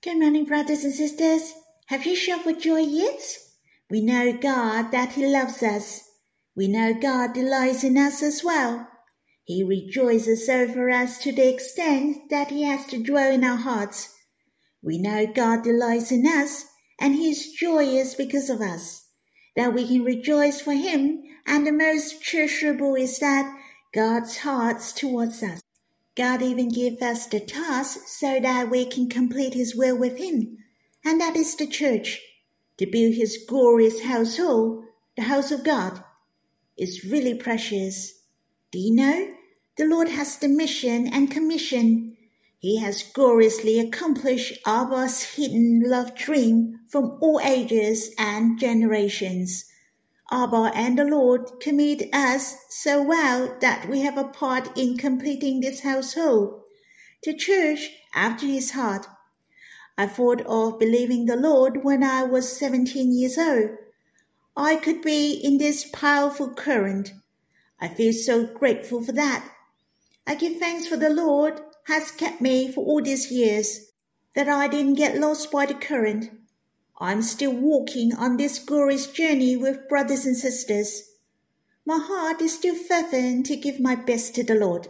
Good morning, brothers and sisters. Have you shouted for joy yet? We know God that He loves us. We know God delights in us as well. He rejoices over us to the extent that He has to dwell in our hearts. We know God delights in us and He is joyous because of us, that we can rejoice for Him, and the most treasurable is that God's hearts towards us. God even gave us the task so that we can complete His will with Him, and that is the church, to build His glorious household, the house of God. It's really precious. Do you know? The Lord has the mission and commission. He has gloriously accomplished Abba's hidden love dream from all ages and generations. Abba and the Lord commit us so well that we have a part in completing this household. The church after his heart. I thought of believing the Lord when I was 17 years old. I could be in this powerful current. I feel so grateful for that. I give thanks for the Lord has kept me for all these years, that I didn't get lost by the current. I'm still walking on this glorious journey with brothers and sisters. My heart is still fervent to give my best to the Lord.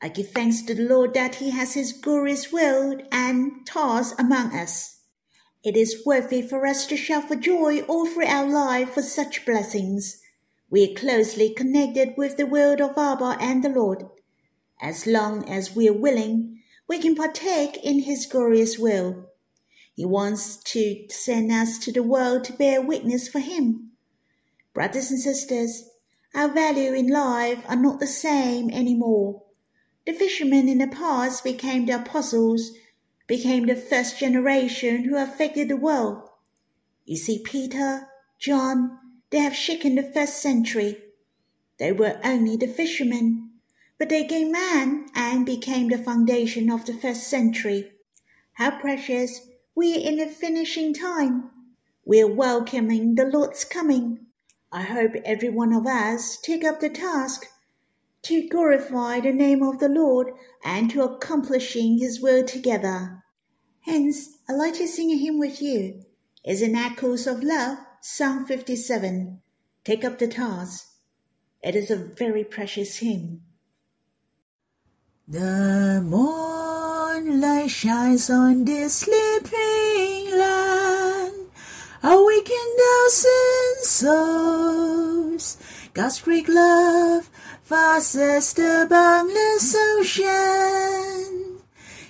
I give thanks to the Lord that He has His glorious will and task among us. It is worthy for us to shout for joy all through our life for such blessings. We are closely connected with the world of Abba and the Lord. As long as we are willing, we can partake in His glorious will. He wants to send us to the world to bear witness for Him. Brothers and sisters, our value in life are not the same anymore. The fishermen in the past became the apostles, became the first generation who affected the world. You see, Peter, John, they have shaken the first century. They were only the fishermen, but they gained man and became the foundation of the first century. How precious we are in the finishing time. We are welcoming the Lord's coming. I hope every one of us take up the task to glorify the name of the Lord and to accomplishing his will together. Hence, I'd like to sing a hymn with you. It's an Echoes of Love, Psalm 57. Take up the task. It is a very precious hymn. The moonlight shines on this sleeping land, awaken thousand souls. God's great love vastest the boundless ocean.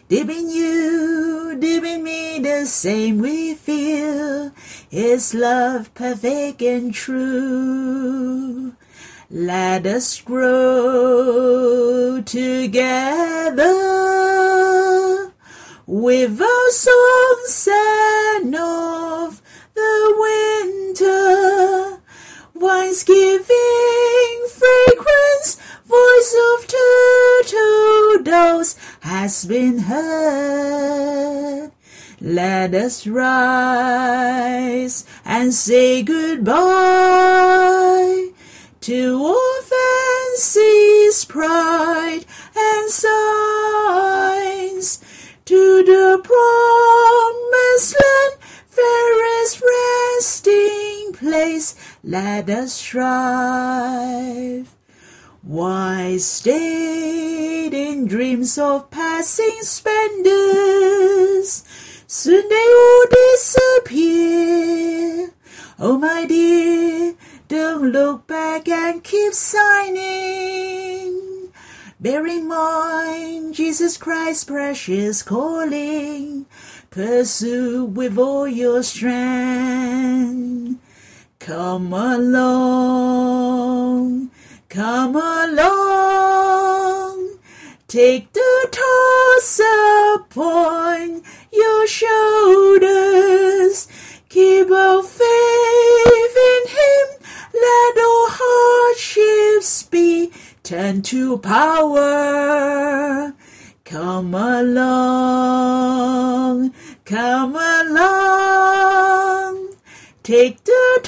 Deep in you, deep in me, the same we feel. His love perfect and true. Let us grow together with our songs and of the winter, wines giving fragrance, voice of turtle doves has been heard. Let us rise and say goodbye let us strive. Why stayed in dreams of passing splendors? Soon they will disappear. Oh, my dear, don't look back and keep signing. Bear in mind Jesus Christ's precious calling. Pursue with all your strength. Come along, come along. Take the toss upon your shoulders. Keep our faith in Him. Let all hardships be turned to power. Come along, come along.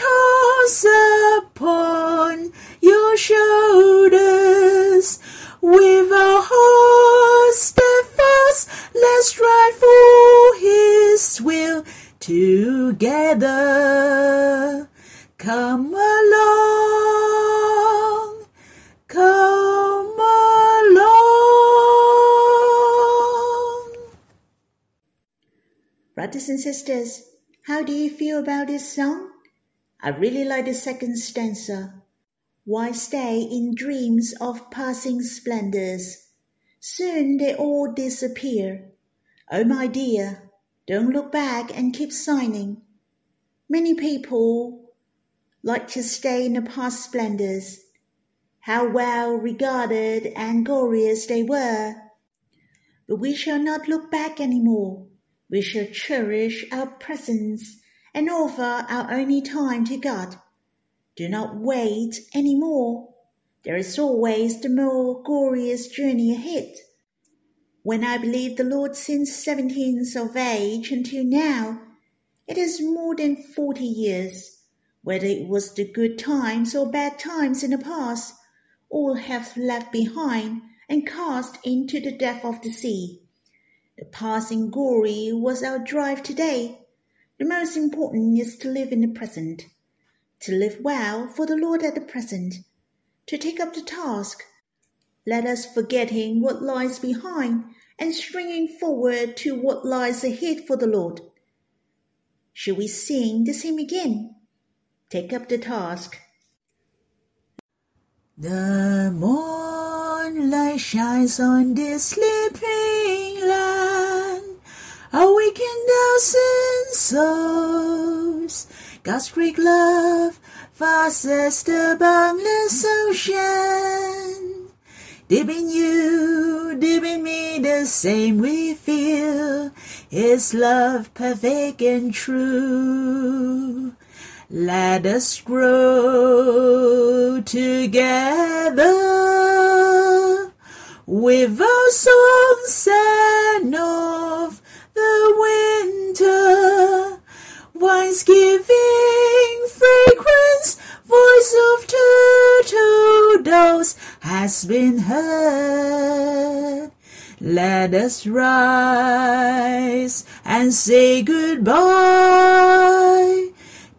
Toss upon your shoulders. With our hearts steadfast, let's strive for Him. together. Come along, come along. Brothers and sisters, how do you feel about this song? I really like the second stanza. Why stay in dreams of passing splendors? Soon they all disappear. Oh, my dear, don't look back and keep signing. Many people like to stay in the past splendors. How well regarded and glorious they were. But we shall not look back any more. We shall cherish our presence and offer our only time to God. Do not wait any more. There is always the more glorious journey ahead. When I believed the Lord since seventeenth of age until now, it is more than forty years. Whether it was the good times or bad times in the past, all have left behind and cast into the depth of the sea. The passing glory was our drive today. The most important is to live in the present, to live well for the Lord at the present, to take up the task. Let us forgetting what lies behind and stringing forward to what lies ahead for the Lord. Shall we sing the same again? Take up the task. The moonlight shines on this sleeping land, awaken thousand souls. God's great love vastest the boundless ocean. Deep in you, deep in me, the same we feel. His love perfect and true. Let us grow together with our songs and Let us rise and say goodbye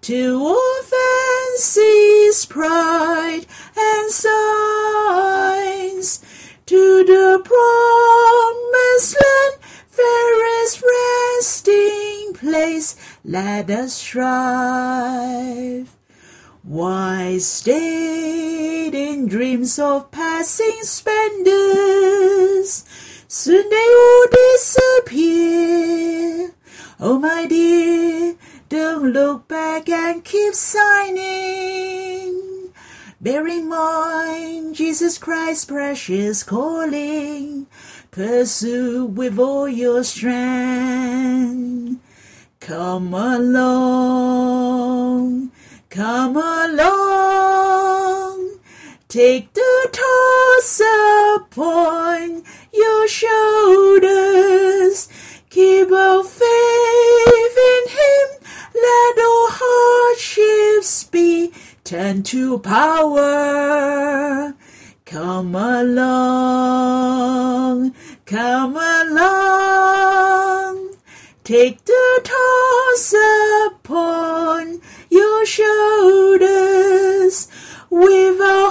to all fancy's pride and signs, to the promised land, fairest resting place. Let us strive. Why stayed in dreams of passing splendors? Soon they all disappear. Oh, my dear, don't look back and keep signing. Bear in mind Jesus Christ's precious calling. Pursue with all your strength. Come along, come along. Take the toss upon your shoulders. Keep our faith in Him. Let all hardships be turned to power. Come along, come along. Take the toss upon your shoulders. With our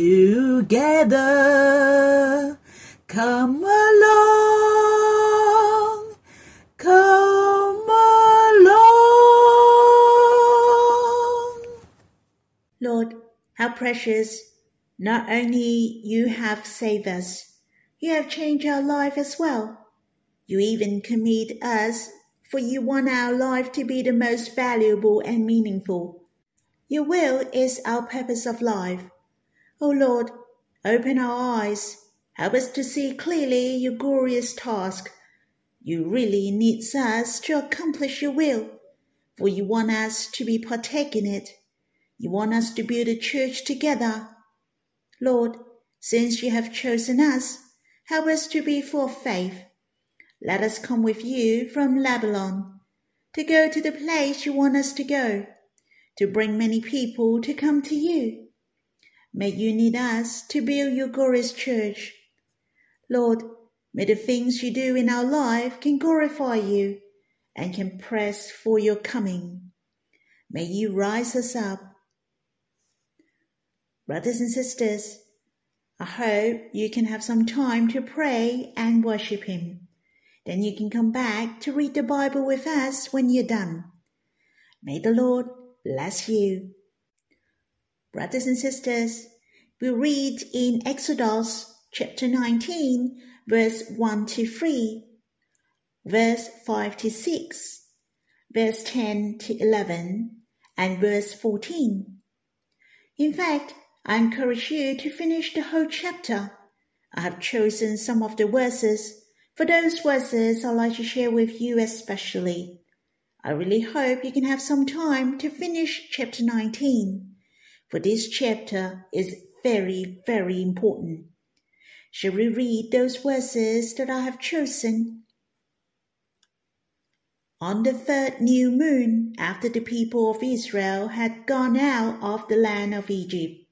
together. Come along, come along. Lord, how precious not only you have saved us, you have changed our life as well. You even commit us, for you want our life to be the most valuable and meaningful. Your will is our purpose of life. O Lord, open our eyes. Help us to see clearly your glorious task. You really need us to accomplish your will, for you want us to be partaking in it. You want us to build a church together. Lord, since you have chosen us, help us to be full of faith. Let us come with you from Lebanon, to go to the place you want us to go, to bring many people to come to you. May you need us to build your glorious church. Lord, May the things you do in our life can glorify you and can press for your coming. May you rise us up. Brothers and sisters, I hope you can have some time to pray and worship Him. Then you can come back to read the Bible with us when you're done. May the Lord bless you. Brothers and sisters, we read in Exodus chapter 19, verse 1 to 3, verse 5 to 6, verse 10 to 11, and verse 14. In fact, I encourage you to finish the whole chapter. I have chosen some of the verses. For those verses, I'd like to share with you especially. I really hope you can have some time to finish chapter 19, for this chapter is very, very important. Shall we read those verses that I have chosen? On the third new moon, after the people of Israel had gone out of the land of Egypt,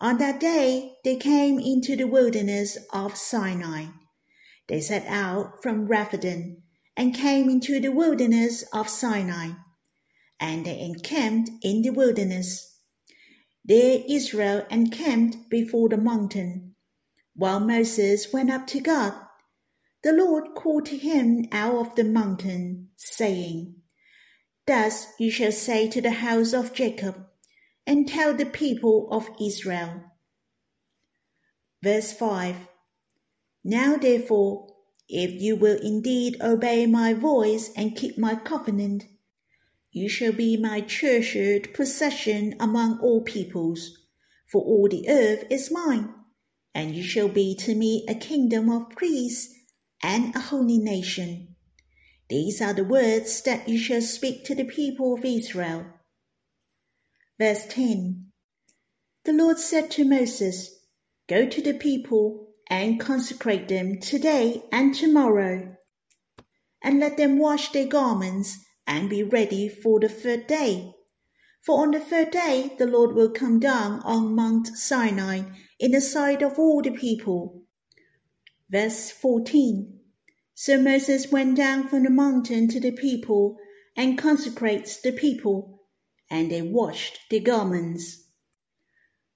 on that day they came into the wilderness of Sinai. They set out from Rephidim and came into the wilderness of Sinai, and they encamped in the wilderness. There Israel encamped before the mountain, while Moses went up to God. The Lord called to him out of the mountain, saying, Thus you shall say to the house of Jacob, and tell the people of Israel. Verse 5 Now therefore, if you will indeed obey my voice and keep my covenant, you shall be my treasured possession among all peoples, for all the earth is mine, and you shall be to me a kingdom of priests and a holy nation. These are the words that you shall speak to the people of Israel. Verse 10 The Lord said to Moses, Go to the people and consecrate them today and tomorrow, and let them wash their garments and be ready for the third day. For on the third day the Lord will come down on Mount Sinai in the sight of all the people. Verse 14 So Moses went down from the mountain to the people and consecrates the people, and they washed their garments.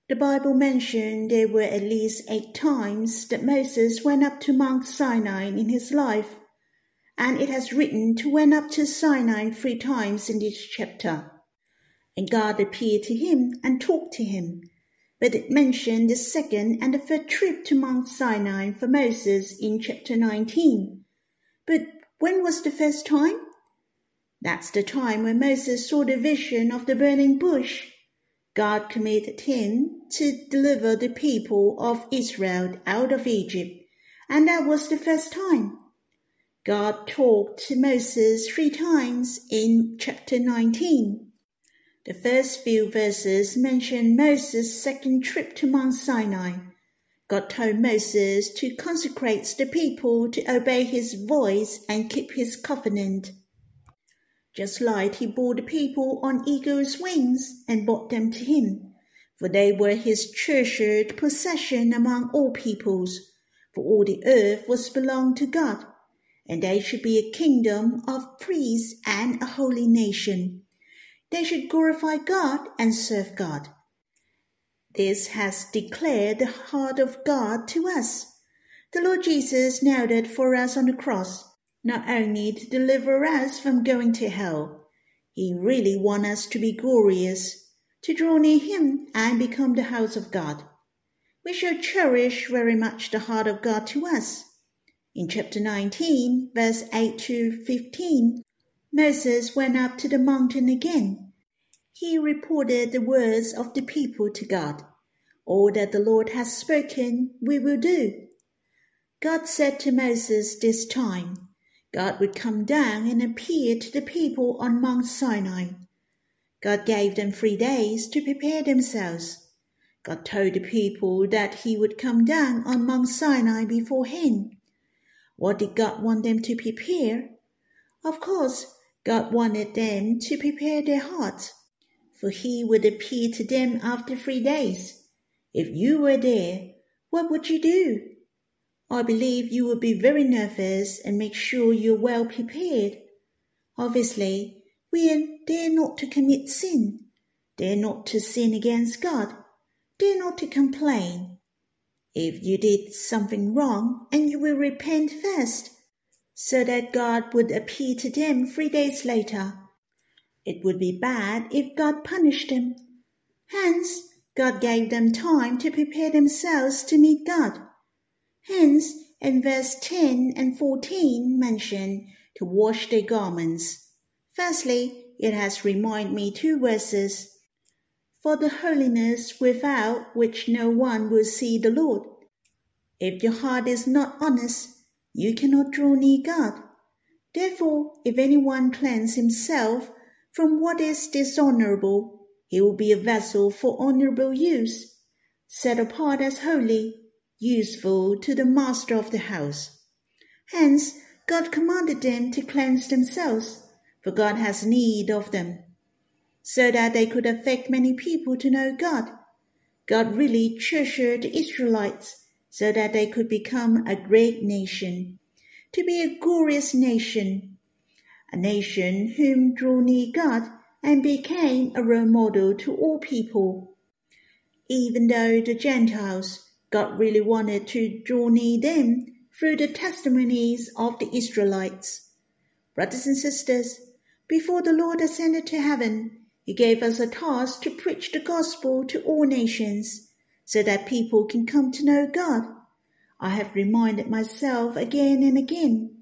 The Bible mentioned there were at least eight times that Moses went up to Mount Sinai in his life, and it has written to went up to Sinai three times in this chapter. And God appeared to him and talked to him, but it mentioned the second and the third trip to Mount Sinai for Moses in chapter 19. But when was the first time? That's the time when Moses saw the vision of the burning bush God committed him to deliver the people of Israel out of Egypt, and that was the first time. God talked to Moses three times in chapter 19. The first few verses mention Moses' second trip to Mount Sinai. God told Moses to consecrate the people to obey his voice and keep his covenant just like he bore the people on eagle's wings and brought them to him, for they were his treasured possession among all peoples, for all the earth was belonged to God, and they should be a kingdom of priests and a holy nation. They should glorify God and serve God. This has declared the heart of God to us. The Lord Jesus nailed it for us on the cross not only to deliver us from going to hell, He really wants us to be glorious, to draw near Him and become the house of God. We should cherish very much the heart of God to us. In chapter 19, verse 8 to 15, Moses went up to the mountain again. He reported the words of the people to God. All that the Lord has spoken, we will do. God said to Moses this time, God would come down and appear to the people on Mount Sinai. God gave them three days to prepare themselves. God told the people that he would come down on Mount Sinai before him. What did God want them to prepare? Of course, God wanted them to prepare their hearts, for he would appear to them after three days. If you were there, what would you do? I believe you would be very nervous and make sure you're well prepared. Obviously, we are there not to commit sin. They're not to sin against God. They're not to complain. If you did something wrong, and you will repent first, so that God would appear to them three days later. It would be bad if God punished them. Hence, God gave them time to prepare themselves to meet God. Hence, in verse 10 and 14 mention to wash their garments. Firstly, it has reminded me two verses. For the holiness without which no one will see the Lord. If your heart is not honest, you cannot draw near God. Therefore, if anyone cleanse himself from what is dishonorable, he will be a vessel for honorable use, set apart as holy, useful to the master of the house. Hence, God commanded them to cleanse themselves, for God has need of them, so that they could affect many people to know God. God really treasured the Israelites so that they could become a great nation, to be a glorious nation, a nation whom drew near God and became a role model to all people. Even though the Gentiles God really wanted to draw near them through the testimonies of the Israelites. Brothers and sisters, before the Lord ascended to heaven, he gave us a task to preach the gospel to all nations, so that people can come to know God. I have reminded myself again and again.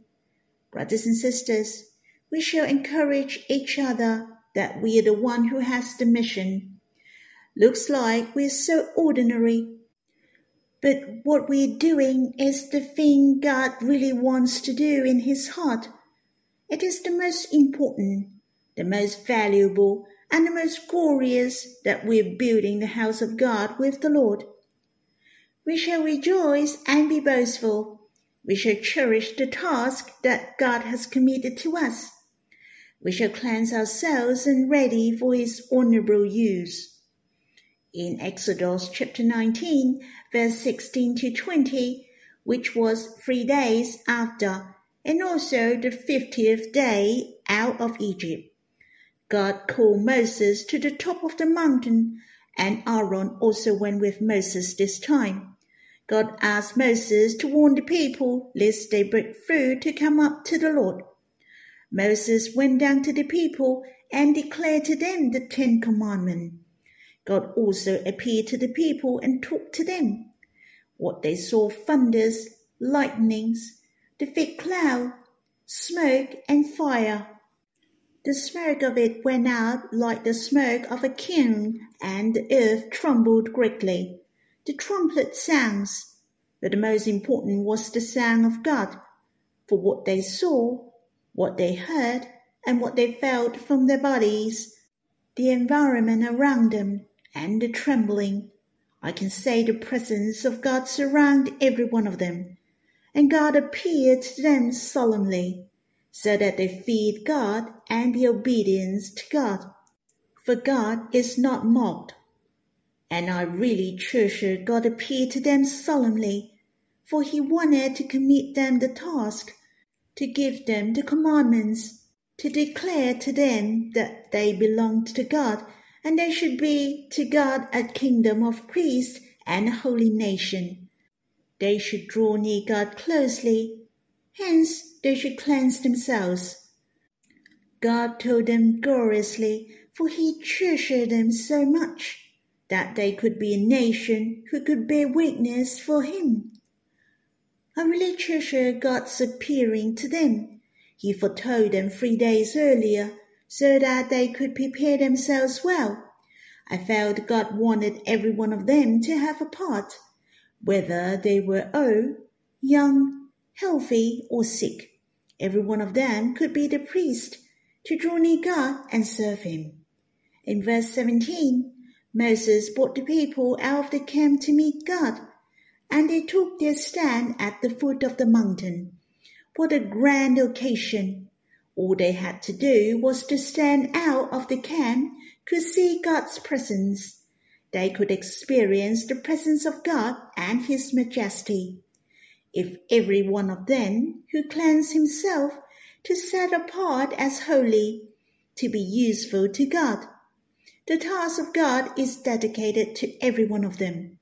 Brothers and sisters, we shall encourage each other that we are the one who has the mission. Looks like we're so ordinary but what we're doing is the thing God really wants to do in His heart. It is the most important, the most valuable, and the most glorious that we're building the house of God with the Lord. We shall rejoice and be boastful. We shall cherish the task that God has committed to us. We shall cleanse ourselves and ready for His honorable use in Exodus chapter 19, verse 16 to 20, which was three days after, and also the fiftieth day out of Egypt. God called Moses to the top of the mountain, and Aaron also went with Moses this time. God asked Moses to warn the people lest they break through to come up to the Lord. Moses went down to the people and declared to them the Ten Commandments. God also appeared to the people and talked to them. What they saw thunders, lightnings, the thick cloud, smoke, and fire. The smoke of it went out like the smoke of a kiln, and the earth trembled greatly. The trumpet sounds, but the most important was the sound of God, for what they saw, what they heard, and what they felt from their bodies, the environment around them, and the trembling. I can say the presence of God surround every one of them, and God appeared to them solemnly, so that they feed God and be obedient to God. For God is not mocked. And I really treasure God appeared to them solemnly, for he wanted to commit them the task, to give them the commandments, to declare to them that they belonged to God and they should be to God a kingdom of priests and a holy nation. They should draw near God closely, hence they should cleanse themselves. God told them gloriously, for he treasured them so much, that they could be a nation who could bear witness for him. I really treasure God's appearing to them. He foretold them three days earlier so that they could prepare themselves well. I felt God wanted every one of them to have a part, whether they were old, young, healthy, or sick. Every one of them could be the priest to draw near God and serve Him. In verse 17, Moses brought the people out of the camp to meet God, and they took their stand at the foot of the mountain. What a grand occasion! All they had to do was to stand out of the camp, could see God's presence. They could experience the presence of God and His majesty. If every one of them who cleanse himself to set apart as holy, to be useful to God. The task of God is dedicated to every one of them.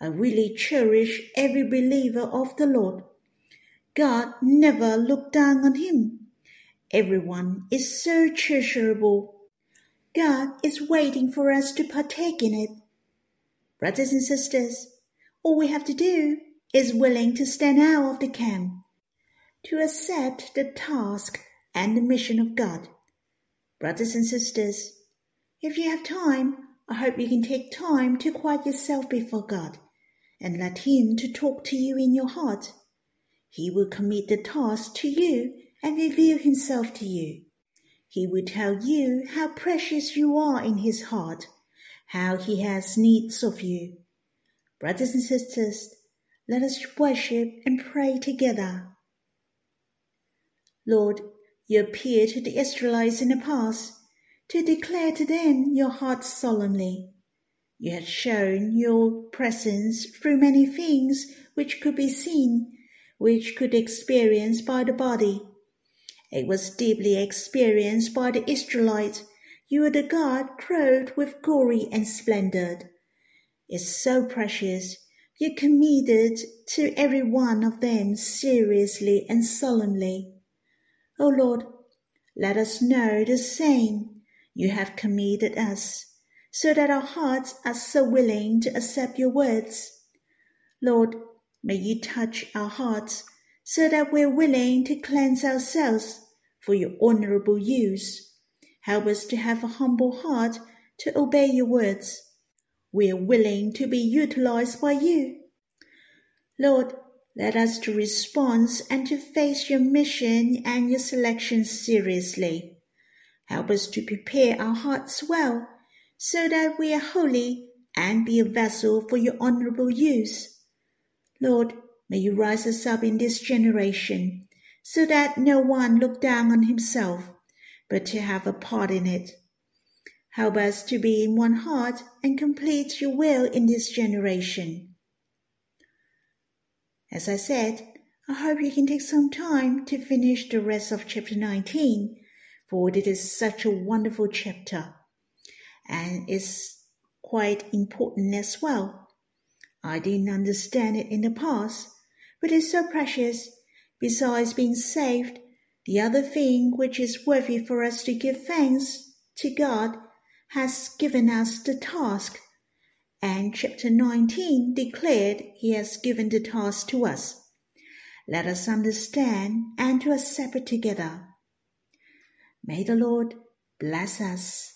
I really cherish every believer of the Lord. God never looked down on him. Everyone is so treasurable. God is waiting for us to partake in it. Brothers and sisters, all we have to do is willing to stand out of the camp, to accept the task and the mission of God. Brothers and sisters, if you have time, I hope you can take time to quiet yourself before God and let Him to talk to you in your heart. He will commit the task to you and reveal Himself to you. He will tell you how precious you are in His heart, how He has needs of you. Brothers and sisters, let us worship and pray together. Lord, you appeared to the Israelites in the past to declare to them your heart solemnly. You had shown your presence through many things which could be seen, which could experienced by the body. It was deeply experienced by the Israelites. You are the God clothed with glory and splendor. It's so precious you committed to every one of them seriously and solemnly. O Lord, let us know the same you have committed us, so that our hearts are so willing to accept your words. Lord, may you touch our hearts so that we're willing to cleanse ourselves for your honorable use. Help us to have a humble heart to obey your words we are willing to be utilized by you. Lord, let us to respond and to face your mission and your selection seriously. Help us to prepare our hearts well so that we are holy and be a vessel for your honorable use. Lord, may you rise us up in this generation so that no one look down on himself, but to have a part in it. Help us to be in one heart and complete your will in this generation. As I said, I hope you can take some time to finish the rest of chapter 19, for it is such a wonderful chapter and it's quite important as well. I didn't understand it in the past, but it's so precious. Besides being saved, the other thing which is worthy for us to give thanks to God has given us the task, and chapter 19 declared he has given the task to us. Let us understand and to accept it together. May the Lord bless us.